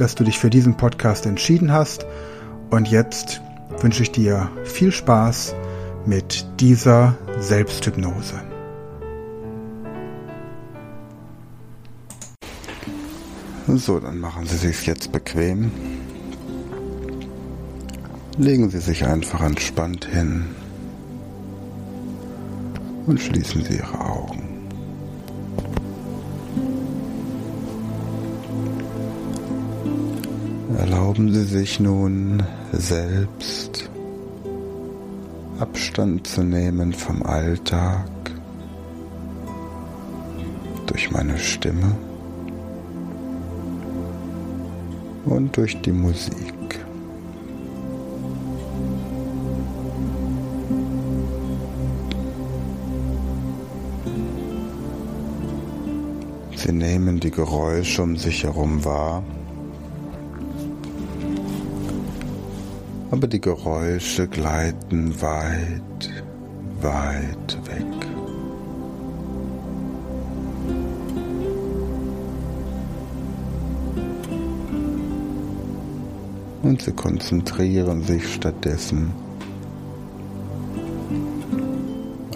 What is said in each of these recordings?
dass du dich für diesen Podcast entschieden hast und jetzt wünsche ich dir viel Spaß mit dieser Selbsthypnose. So, dann machen Sie sich jetzt bequem. Legen Sie sich einfach entspannt hin und schließen Sie Ihre Augen. Erlauben Sie sich nun selbst Abstand zu nehmen vom Alltag durch meine Stimme und durch die Musik. Sie nehmen die Geräusche um sich herum wahr aber die Geräusche gleiten weit, weit weg. Und sie konzentrieren sich stattdessen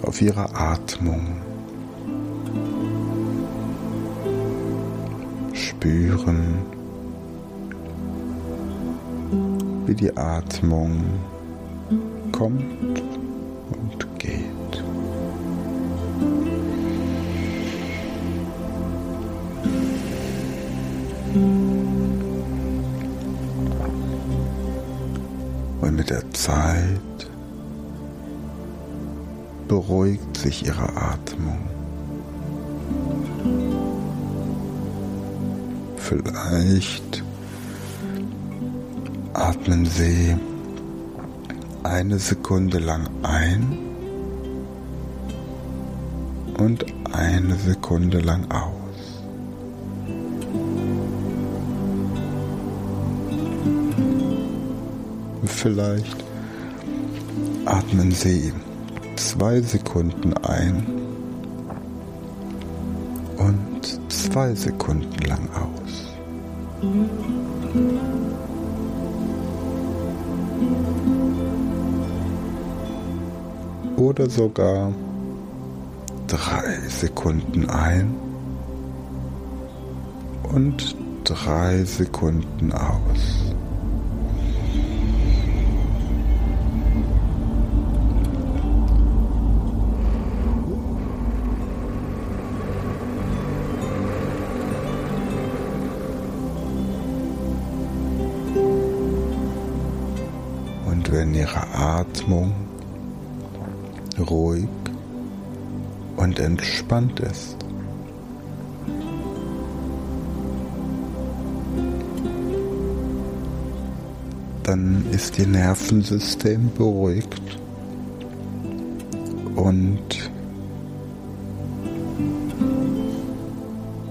auf ihre Atmung. Spüren, wie die Atmung kommt und geht. Und mit der Zeit beruhigt sich ihre Atmung. Vielleicht atmen Sie eine Sekunde lang ein und eine Sekunde lang aus. Vielleicht atmen Sie zwei Sekunden ein und zwei Sekunden lang aus. Oder sogar drei Sekunden ein und drei Sekunden aus. Und wenn Ihre Atmung ruhig und entspannt ist. Dann ist Ihr Nervensystem beruhigt und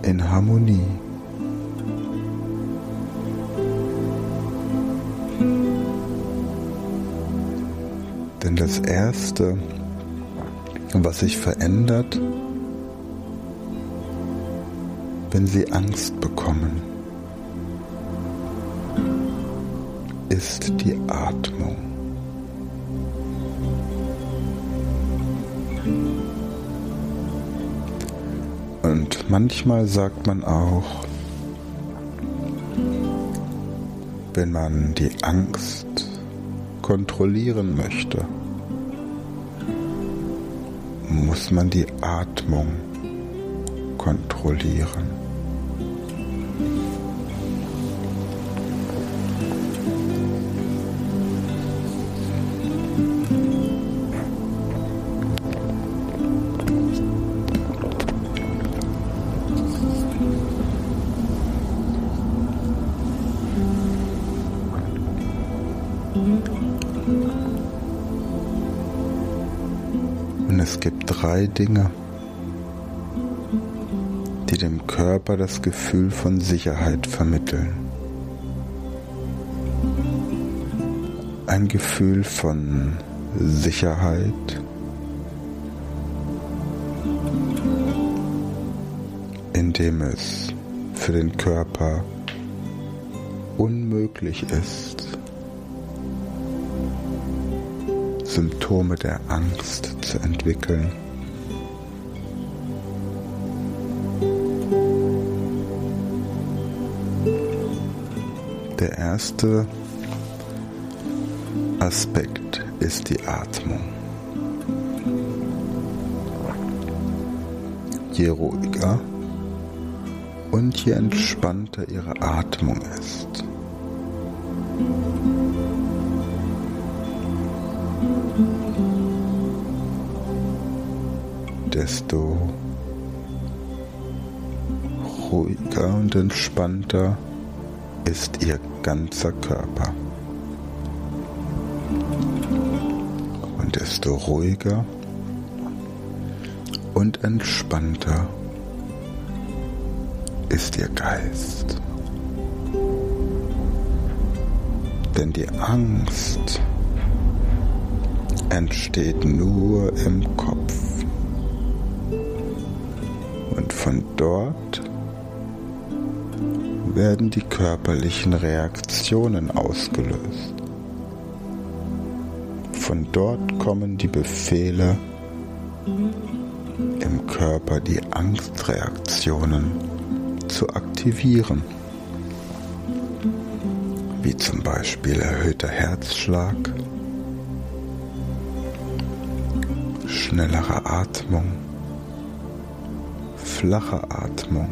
in Harmonie. Denn das Erste, was sich verändert, wenn sie Angst bekommen, ist die Atmung. Und manchmal sagt man auch, wenn man die Angst kontrollieren möchte, muss man die Atmung kontrollieren. Drei Dinge, die dem Körper das Gefühl von Sicherheit vermitteln. Ein Gefühl von Sicherheit, in dem es für den Körper unmöglich ist, Symptome der Angst zu entwickeln. Der erste Aspekt ist die Atmung. Je ruhiger und je entspannter ihre Atmung ist, desto ruhiger und entspannter ist ihr ganzer Körper. Und desto ruhiger und entspannter ist ihr Geist. Denn die Angst entsteht nur im Kopf. Und von dort werden die körperlichen Reaktionen ausgelöst. Von dort kommen die Befehle im Körper, die Angstreaktionen zu aktivieren, wie zum Beispiel erhöhter Herzschlag, schnellere Atmung, flache Atmung,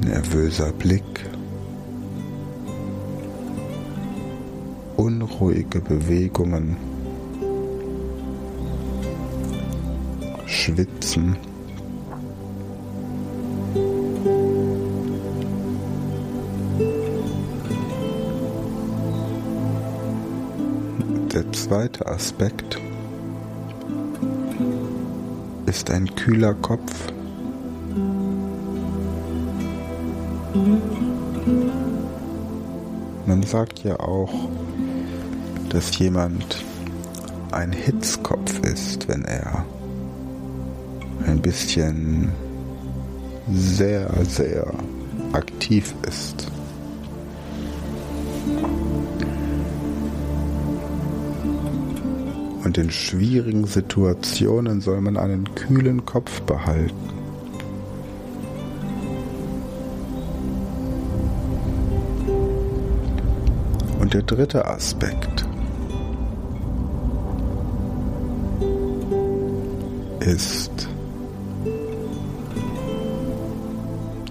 nervöser Blick, unruhige Bewegungen, Schwitzen, Der zweite Aspekt ist ein kühler Kopf. Man sagt ja auch, dass jemand ein Hitzkopf ist, wenn er ein bisschen sehr, sehr aktiv ist. Und in schwierigen Situationen soll man einen kühlen Kopf behalten. Und der dritte Aspekt ist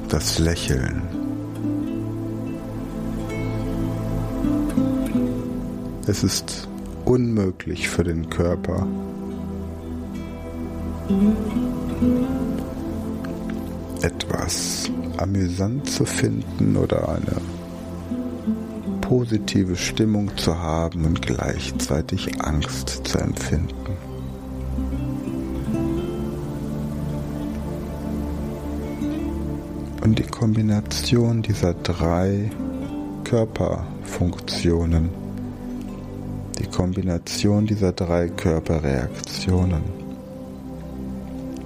das Lächeln. Es ist unmöglich für den Körper, etwas amüsant zu finden oder eine positive Stimmung zu haben und gleichzeitig Angst zu empfinden. Und die Kombination dieser drei Körperfunktionen, Kombination dieser drei Körperreaktionen,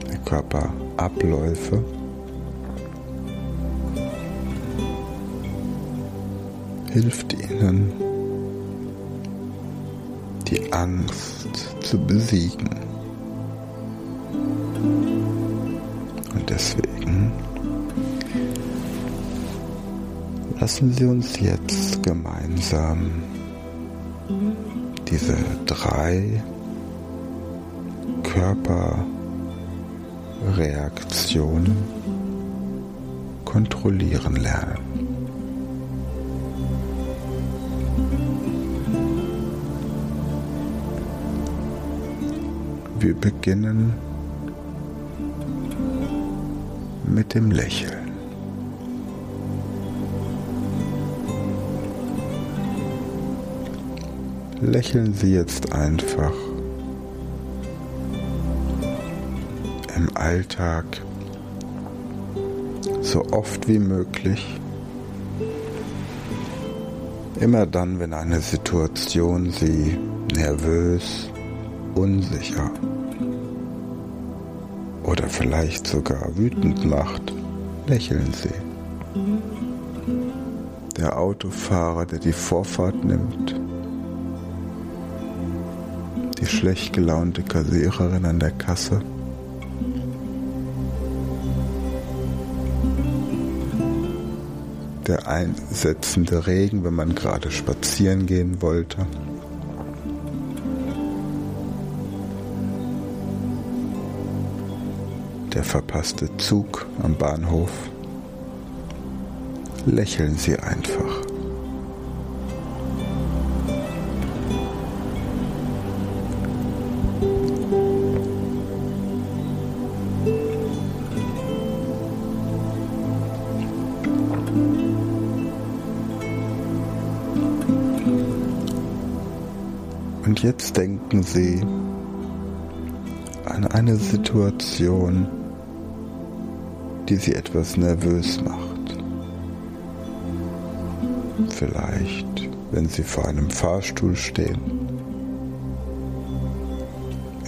der Körperabläufe, hilft ihnen, die Angst zu besiegen. Und deswegen Lassen Sie uns jetzt gemeinsam diese drei Körperreaktionen kontrollieren lernen. Wir beginnen mit dem Lächeln. Lächeln Sie jetzt einfach im Alltag so oft wie möglich. Immer dann, wenn eine Situation Sie nervös, unsicher oder vielleicht sogar wütend macht, lächeln Sie. Der Autofahrer, der die Vorfahrt nimmt, schlecht gelaunte Kassiererin an der Kasse, der einsetzende Regen, wenn man gerade spazieren gehen wollte. Der verpasste Zug am Bahnhof. Lächeln Sie einfach. Und jetzt denken Sie an eine Situation, die Sie etwas nervös macht. Vielleicht, wenn Sie vor einem Fahrstuhl stehen,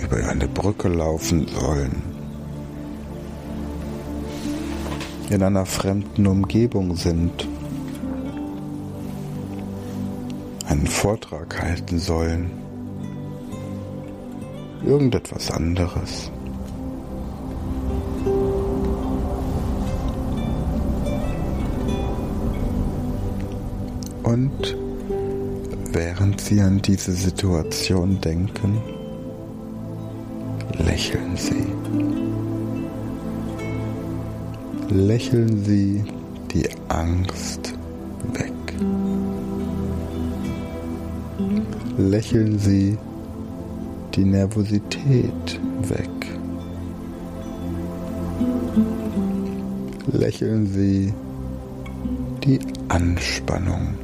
über eine Brücke laufen sollen, in einer fremden Umgebung sind, einen Vortrag halten sollen irgendetwas anderes. Und während Sie an diese Situation denken, lächeln Sie. Lächeln Sie die Angst weg. Lächeln Sie die Nervosität weg. Lächeln Sie die Anspannung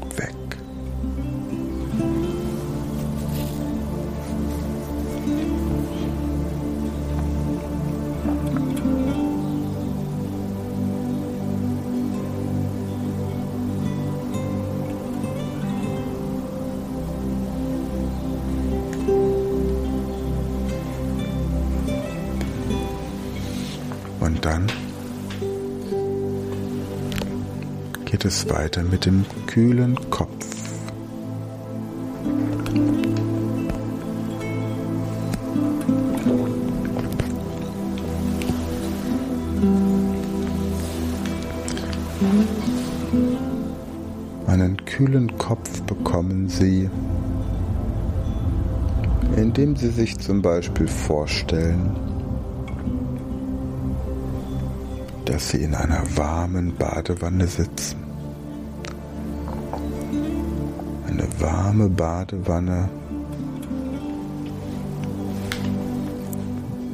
es weiter mit dem kühlen Kopf. Einen kühlen Kopf bekommen Sie, indem Sie sich zum Beispiel vorstellen, dass sie in einer warmen Badewanne sitzen. Warme Badewanne,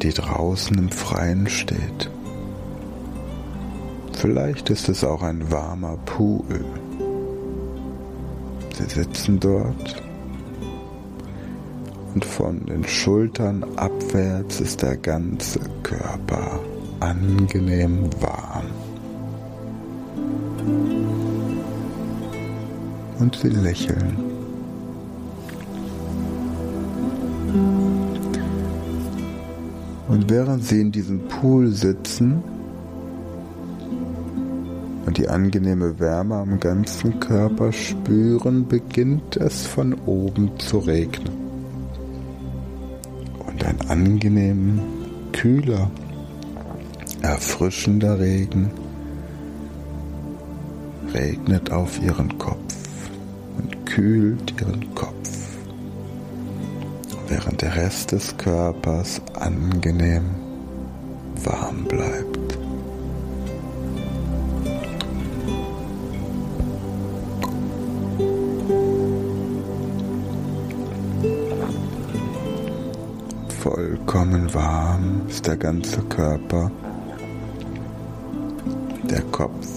die draußen im Freien steht. Vielleicht ist es auch ein warmer Pool. Sie sitzen dort und von den Schultern abwärts ist der ganze Körper angenehm warm. Und sie lächeln. Während sie in diesem Pool sitzen und die angenehme Wärme am ganzen Körper spüren, beginnt es von oben zu regnen. Und ein angenehm kühler erfrischender Regen regnet auf ihren Kopf und kühlt ihren Kopf, während der Rest des Körpers angenehm warm bleibt. Vollkommen warm ist der ganze Körper der Kopf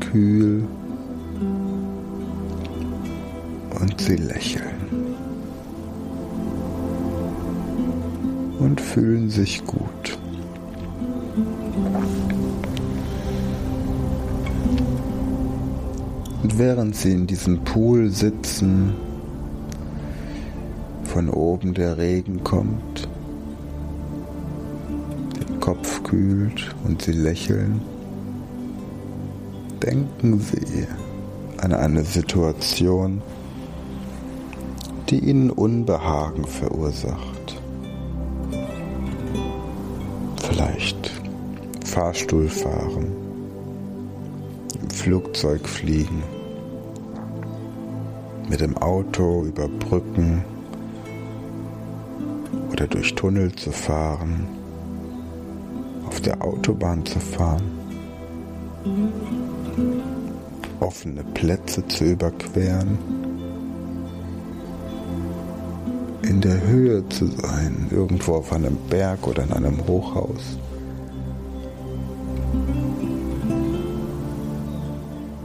kühl und sie lächeln. Und fühlen sich gut. Und während sie in diesem Pool sitzen, von oben der Regen kommt, den Kopf kühlt und sie lächeln, denken Sie an eine Situation, die Ihnen Unbehagen verursacht. Vielleicht Fahrstuhl fahren, im Flugzeug fliegen, mit dem Auto über Brücken oder durch Tunnel zu fahren, auf der Autobahn zu fahren, offene Plätze zu überqueren, in der Höhe zu sein, irgendwo auf einem Berg oder in einem Hochhaus.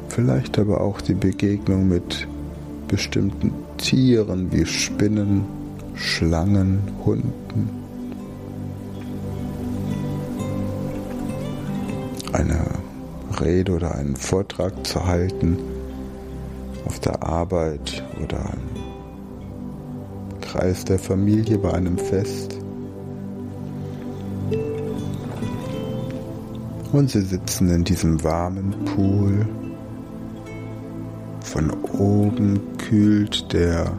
Vielleicht aber auch die Begegnung mit bestimmten Tieren wie Spinnen, Schlangen, Hunden. Eine Rede oder einen Vortrag zu halten auf der Arbeit oder Kreis der Familie bei einem Fest. Und sie sitzen in diesem warmen Pool. Von oben kühlt der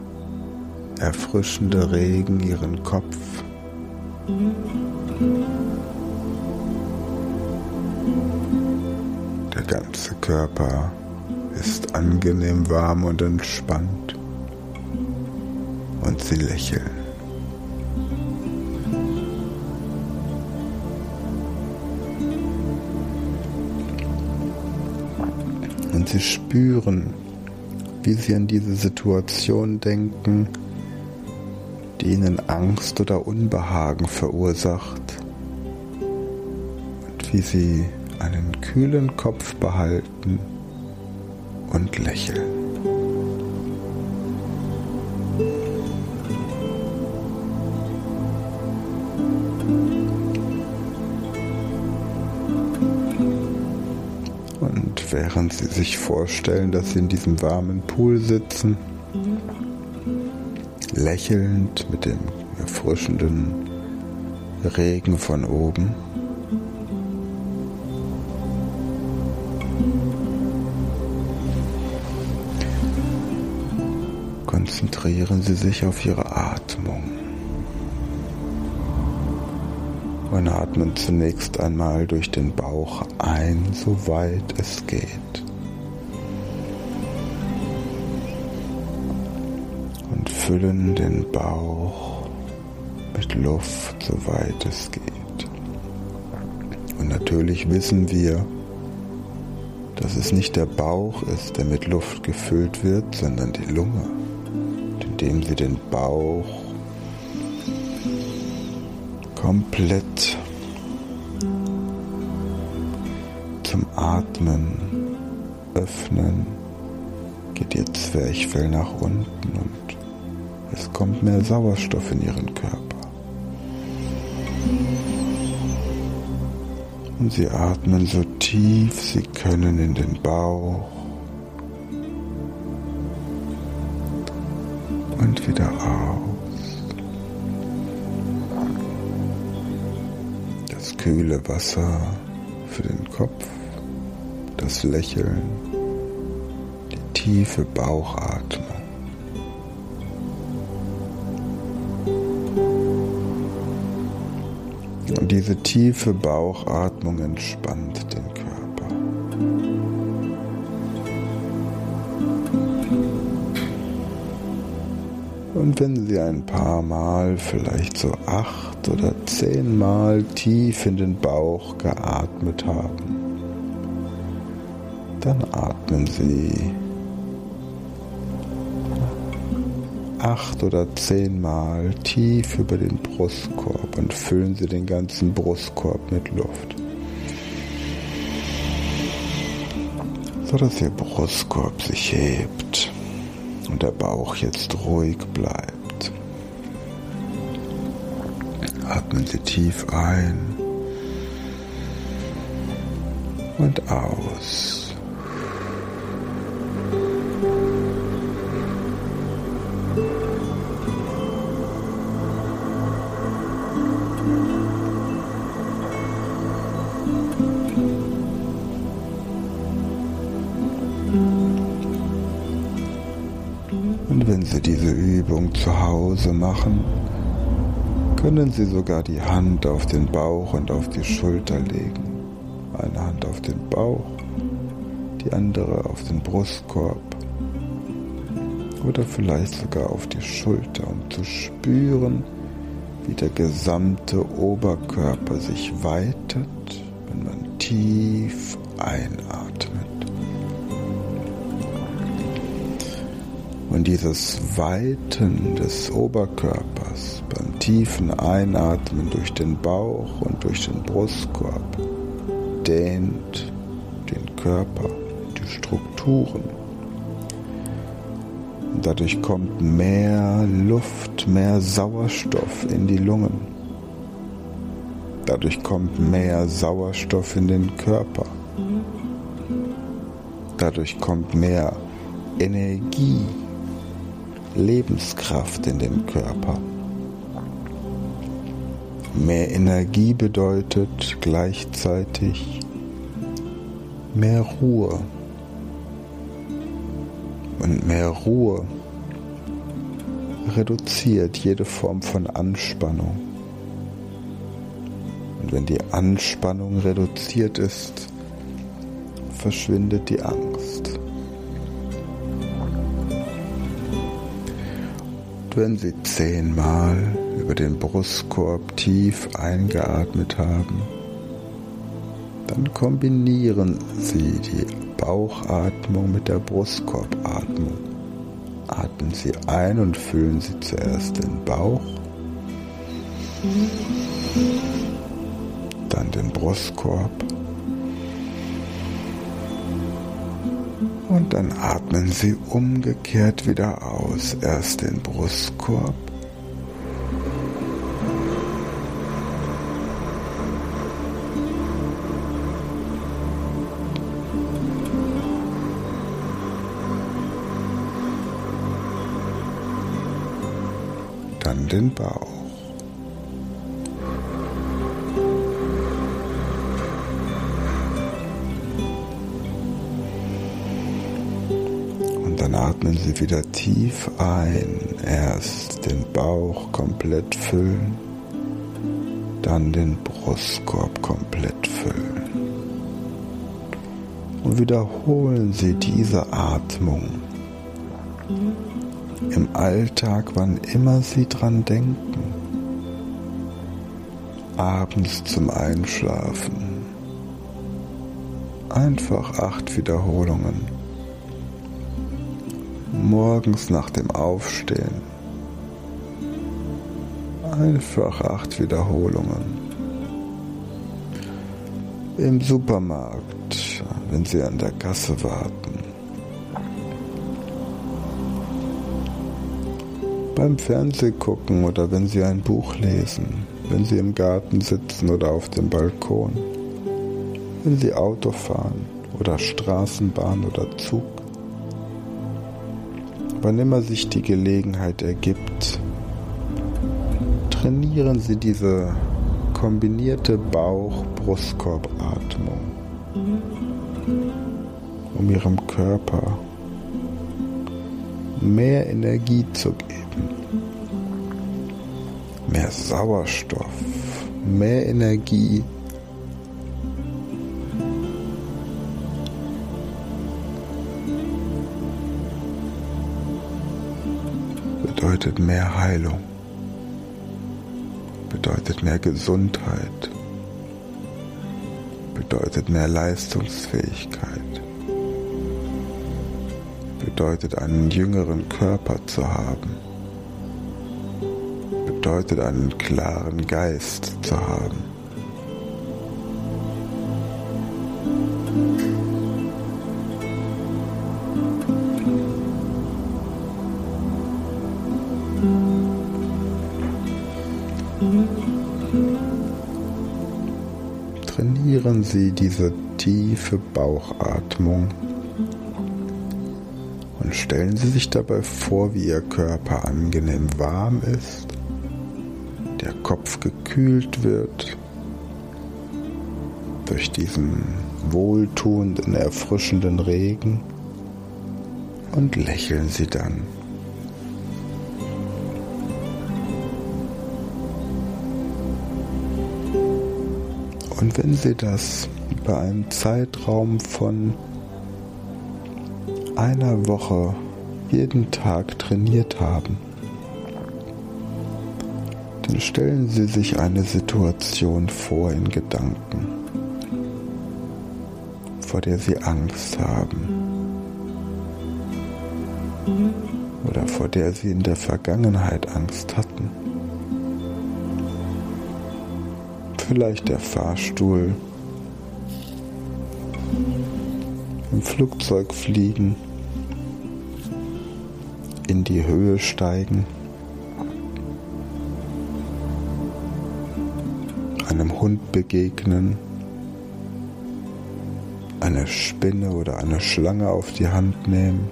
erfrischende Regen ihren Kopf. Der ganze Körper ist angenehm warm und entspannt und sie lächeln. Und sie spüren, wie sie an diese Situation denken, die ihnen Angst oder Unbehagen verursacht und wie sie einen kühlen Kopf behalten und lächeln. Sie sich vorstellen, dass sie in diesem warmen Pool sitzen, lächelnd mit dem erfrischenden Regen von oben. Konzentrieren Sie sich auf Ihre Atmung und atmen zunächst einmal durch den Bauch ein, soweit es geht. füllen den Bauch mit Luft, soweit es geht. Und natürlich wissen wir, dass es nicht der Bauch ist, der mit Luft gefüllt wird, sondern die Lunge, indem sie den Bauch komplett zum Atmen öffnen, geht ihr Zwerchfell nach unten und es kommt mehr Sauerstoff in ihren Körper. Und sie atmen so tief sie können in den Bauch und wieder aus. Kühle Wasser für den Kopf, das Lächeln, die tiefe Bauchatmung. Und diese tiefe Bauchatmung entspannt den Körper. Und wenn Sie ein paar Mal, vielleicht so acht oder zehn Mal tief in den Bauch geatmet haben, dann atmen Sie acht oder zehnmal tief über den Brustkorb und füllen Sie den ganzen Brustkorb mit Luft. So dass Ihr Brustkorb sich hebt und der Bauch jetzt ruhig bleibt. Atmen Sie tief ein und aus. Sie diese Übung zu Hause machen, können Sie sogar die Hand auf den Bauch und auf die Schulter legen. Eine Hand auf den Bauch, die andere auf den Brustkorb oder vielleicht sogar auf die Schulter, um zu spüren, wie der gesamte Oberkörper sich weitet, wenn man tief einatmet. Und dieses Weiten des Oberkörpers beim tiefen Einatmen durch den Bauch und durch den Brustkorb dehnt den Körper, die Strukturen. Und dadurch kommt mehr Luft, mehr Sauerstoff in die Lungen. Dadurch kommt mehr Sauerstoff in den Körper. Dadurch kommt mehr Energie Lebenskraft in den Körper. Mehr Energie bedeutet gleichzeitig mehr Ruhe. Und mehr Ruhe reduziert jede Form von Anspannung. Und wenn die Anspannung reduziert ist, verschwindet die Angst. Wenn Sie zehnmal über den Brustkorb tief eingeatmet haben, dann kombinieren Sie die Bauchatmung mit der Brustkorbatmung. Atmen Sie ein und füllen Sie zuerst den Bauch, dann den Brustkorb Und dann atmen Sie umgekehrt wieder aus. Erst den Brustkorb. Dann den Bauch. Atmen Sie wieder tief ein. Erst den Bauch komplett füllen, dann den Brustkorb komplett füllen. Und wiederholen Sie diese Atmung im Alltag, wann immer Sie dran denken. Abends zum Einschlafen. Einfach acht Wiederholungen morgens nach dem Aufstehen. Einfach acht Wiederholungen. Im Supermarkt, wenn Sie an der Kasse warten. Beim Fernsehgucken oder wenn Sie ein Buch lesen, wenn Sie im Garten sitzen oder auf dem Balkon, wenn Sie Auto fahren oder Straßenbahn oder Zug wann immer sich die Gelegenheit ergibt, trainieren Sie diese kombinierte Bauch-Brustkorb-Atmung, um Ihrem Körper mehr Energie zu geben, mehr Sauerstoff, mehr Energie bedeutet mehr Heilung, bedeutet mehr Gesundheit, bedeutet mehr Leistungsfähigkeit, bedeutet einen jüngeren Körper zu haben, bedeutet einen klaren Geist zu haben. Spüren Sie diese tiefe Bauchatmung und stellen Sie sich dabei vor, wie Ihr Körper angenehm warm ist, der Kopf gekühlt wird durch diesen wohltuenden, erfrischenden Regen und lächeln Sie dann. Und wenn Sie das über einen Zeitraum von einer Woche jeden Tag trainiert haben, dann stellen Sie sich eine Situation vor in Gedanken, vor der Sie Angst haben oder vor der Sie in der Vergangenheit Angst hatten. Vielleicht der Fahrstuhl, im Flugzeug fliegen, in die Höhe steigen, einem Hund begegnen, eine Spinne oder eine Schlange auf die Hand nehmen,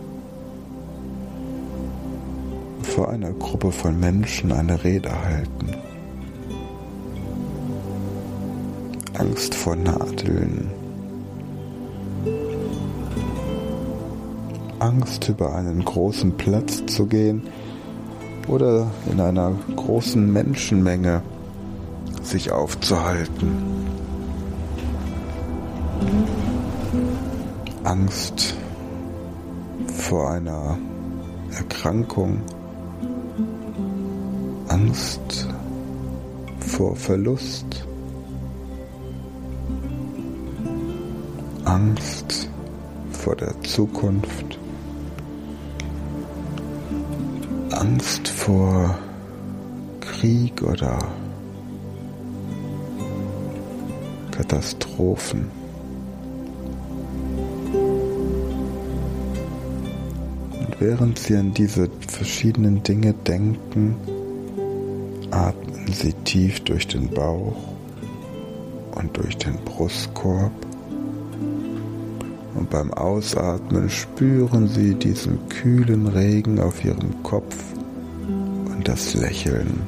vor einer Gruppe von Menschen eine Rede halten. Angst vor Nadeln. Angst über einen großen Platz zu gehen oder in einer großen Menschenmenge sich aufzuhalten. Angst vor einer Erkrankung. Angst vor Verlust. Angst vor der Zukunft, Angst vor Krieg oder Katastrophen. Und während Sie an diese verschiedenen Dinge denken, atmen Sie tief durch den Bauch und durch den Brustkorb und beim Ausatmen spüren Sie diesen kühlen Regen auf Ihrem Kopf und das Lächeln.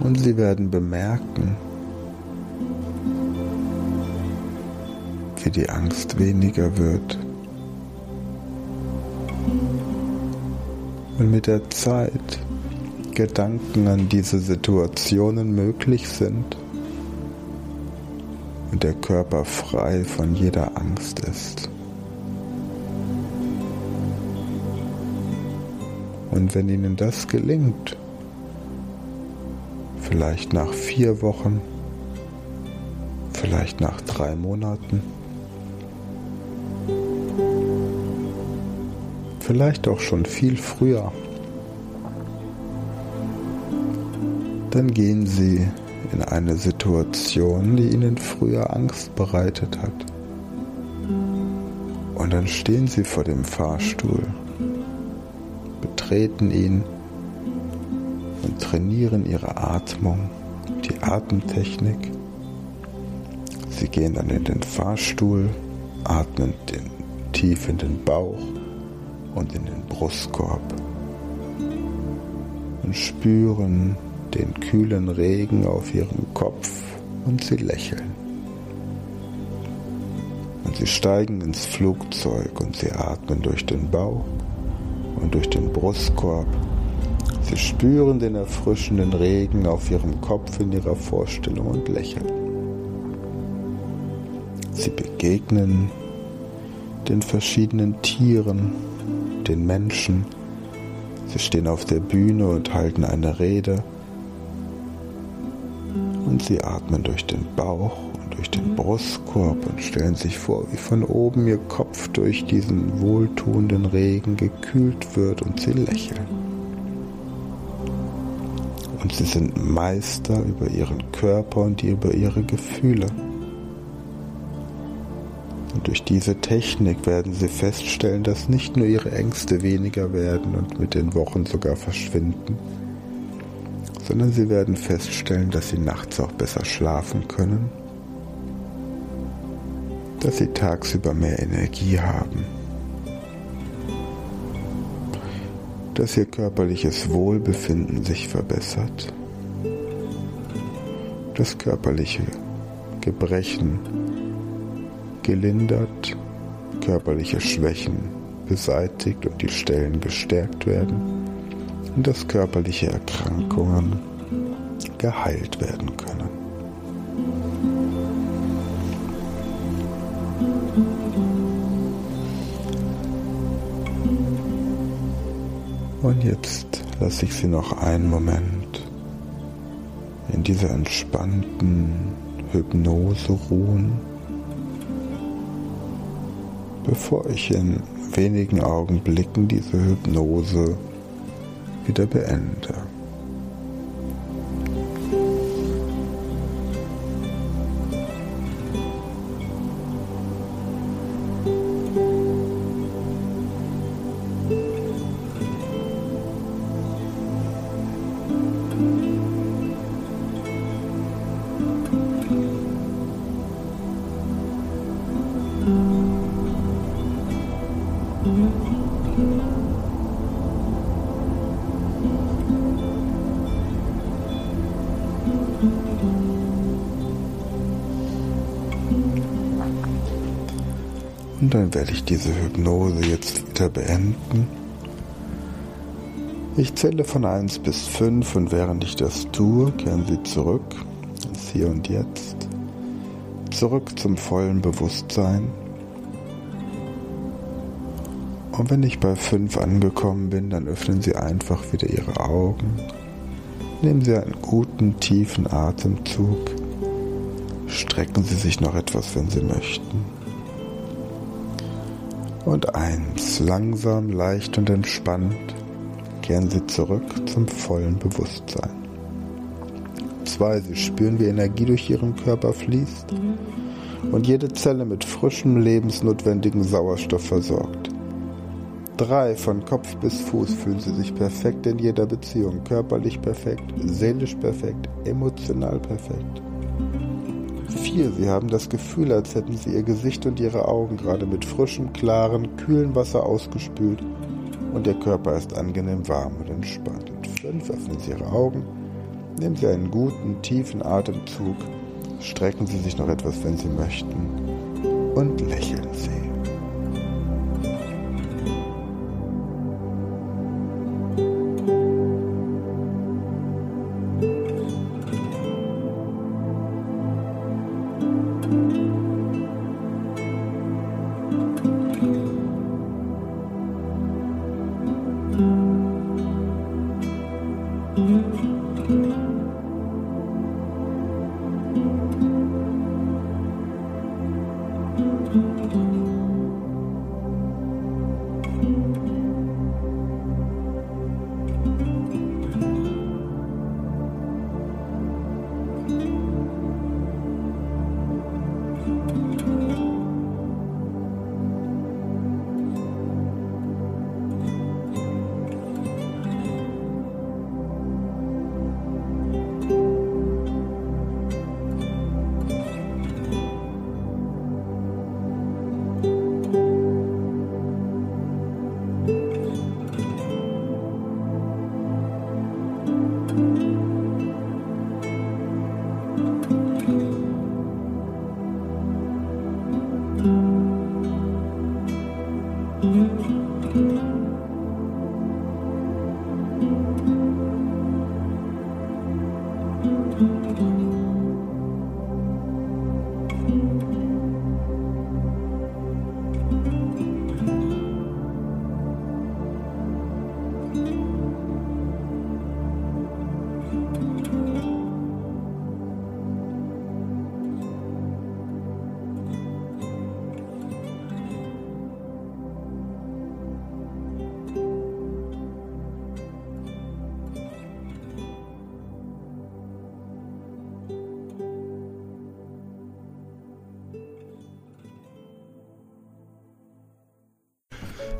Und Sie werden bemerken, wie die Angst weniger wird. Und mit der Zeit Gedanken an diese Situationen möglich sind, der Körper frei von jeder Angst ist. Und wenn Ihnen das gelingt, vielleicht nach vier Wochen, vielleicht nach drei Monaten, vielleicht auch schon viel früher, dann gehen Sie in eine Situation, die ihnen früher Angst bereitet hat. Und dann stehen sie vor dem Fahrstuhl, betreten ihn und trainieren ihre Atmung, die Atemtechnik. Sie gehen dann in den Fahrstuhl, atmen den, tief in den Bauch und in den Brustkorb und spüren den kühlen Regen auf ihrem Kopf und sie lächeln. Und sie steigen ins Flugzeug und sie atmen durch den Bauch und durch den Brustkorb. Sie spüren den erfrischenden Regen auf ihrem Kopf in ihrer Vorstellung und lächeln. Sie begegnen den verschiedenen Tieren, den Menschen. Sie stehen auf der Bühne und halten eine Rede und sie atmen durch den Bauch und durch den Brustkorb und stellen sich vor, wie von oben ihr Kopf durch diesen wohltuenden Regen gekühlt wird und sie lächeln. Und sie sind Meister über ihren Körper und über ihre Gefühle. Und durch diese Technik werden sie feststellen, dass nicht nur ihre Ängste weniger werden und mit den Wochen sogar verschwinden, sondern sie werden feststellen, dass sie nachts auch besser schlafen können dass sie tagsüber mehr Energie haben, dass ihr körperliches Wohlbefinden sich verbessert, das körperliche Gebrechen gelindert, körperliche Schwächen beseitigt und die Stellen gestärkt werden und dass körperliche Erkrankungen geheilt werden können. Und jetzt lasse ich Sie noch einen Moment in dieser entspannten Hypnose ruhen, bevor ich in wenigen Augenblicken diese Hypnose wieder beende. Werde ich diese Hypnose jetzt wieder beenden. Ich zähle von 1 bis 5 und während ich das tue, kehren Sie zurück ins Hier und Jetzt, zurück zum vollen Bewusstsein. Und wenn ich bei 5 angekommen bin, dann öffnen Sie einfach wieder Ihre Augen. Nehmen Sie einen guten, tiefen Atemzug. Strecken Sie sich noch etwas, wenn Sie möchten. Und eins, langsam, leicht und entspannt kehren Sie zurück zum vollen Bewusstsein. Zwei, Sie spüren, wie Energie durch Ihren Körper fließt und jede Zelle mit frischem, lebensnotwendigen Sauerstoff versorgt. Drei, von Kopf bis Fuß fühlen Sie sich perfekt in jeder Beziehung, körperlich perfekt, seelisch perfekt, emotional perfekt. 4. Sie haben das Gefühl, als hätten Sie Ihr Gesicht und Ihre Augen gerade mit frischem, klaren, kühlen Wasser ausgespült und Ihr Körper ist angenehm warm und entspannt. Und 5. Öffnen Sie Ihre Augen, nehmen Sie einen guten, tiefen Atemzug, strecken Sie sich noch etwas, wenn Sie möchten und lächeln Sie.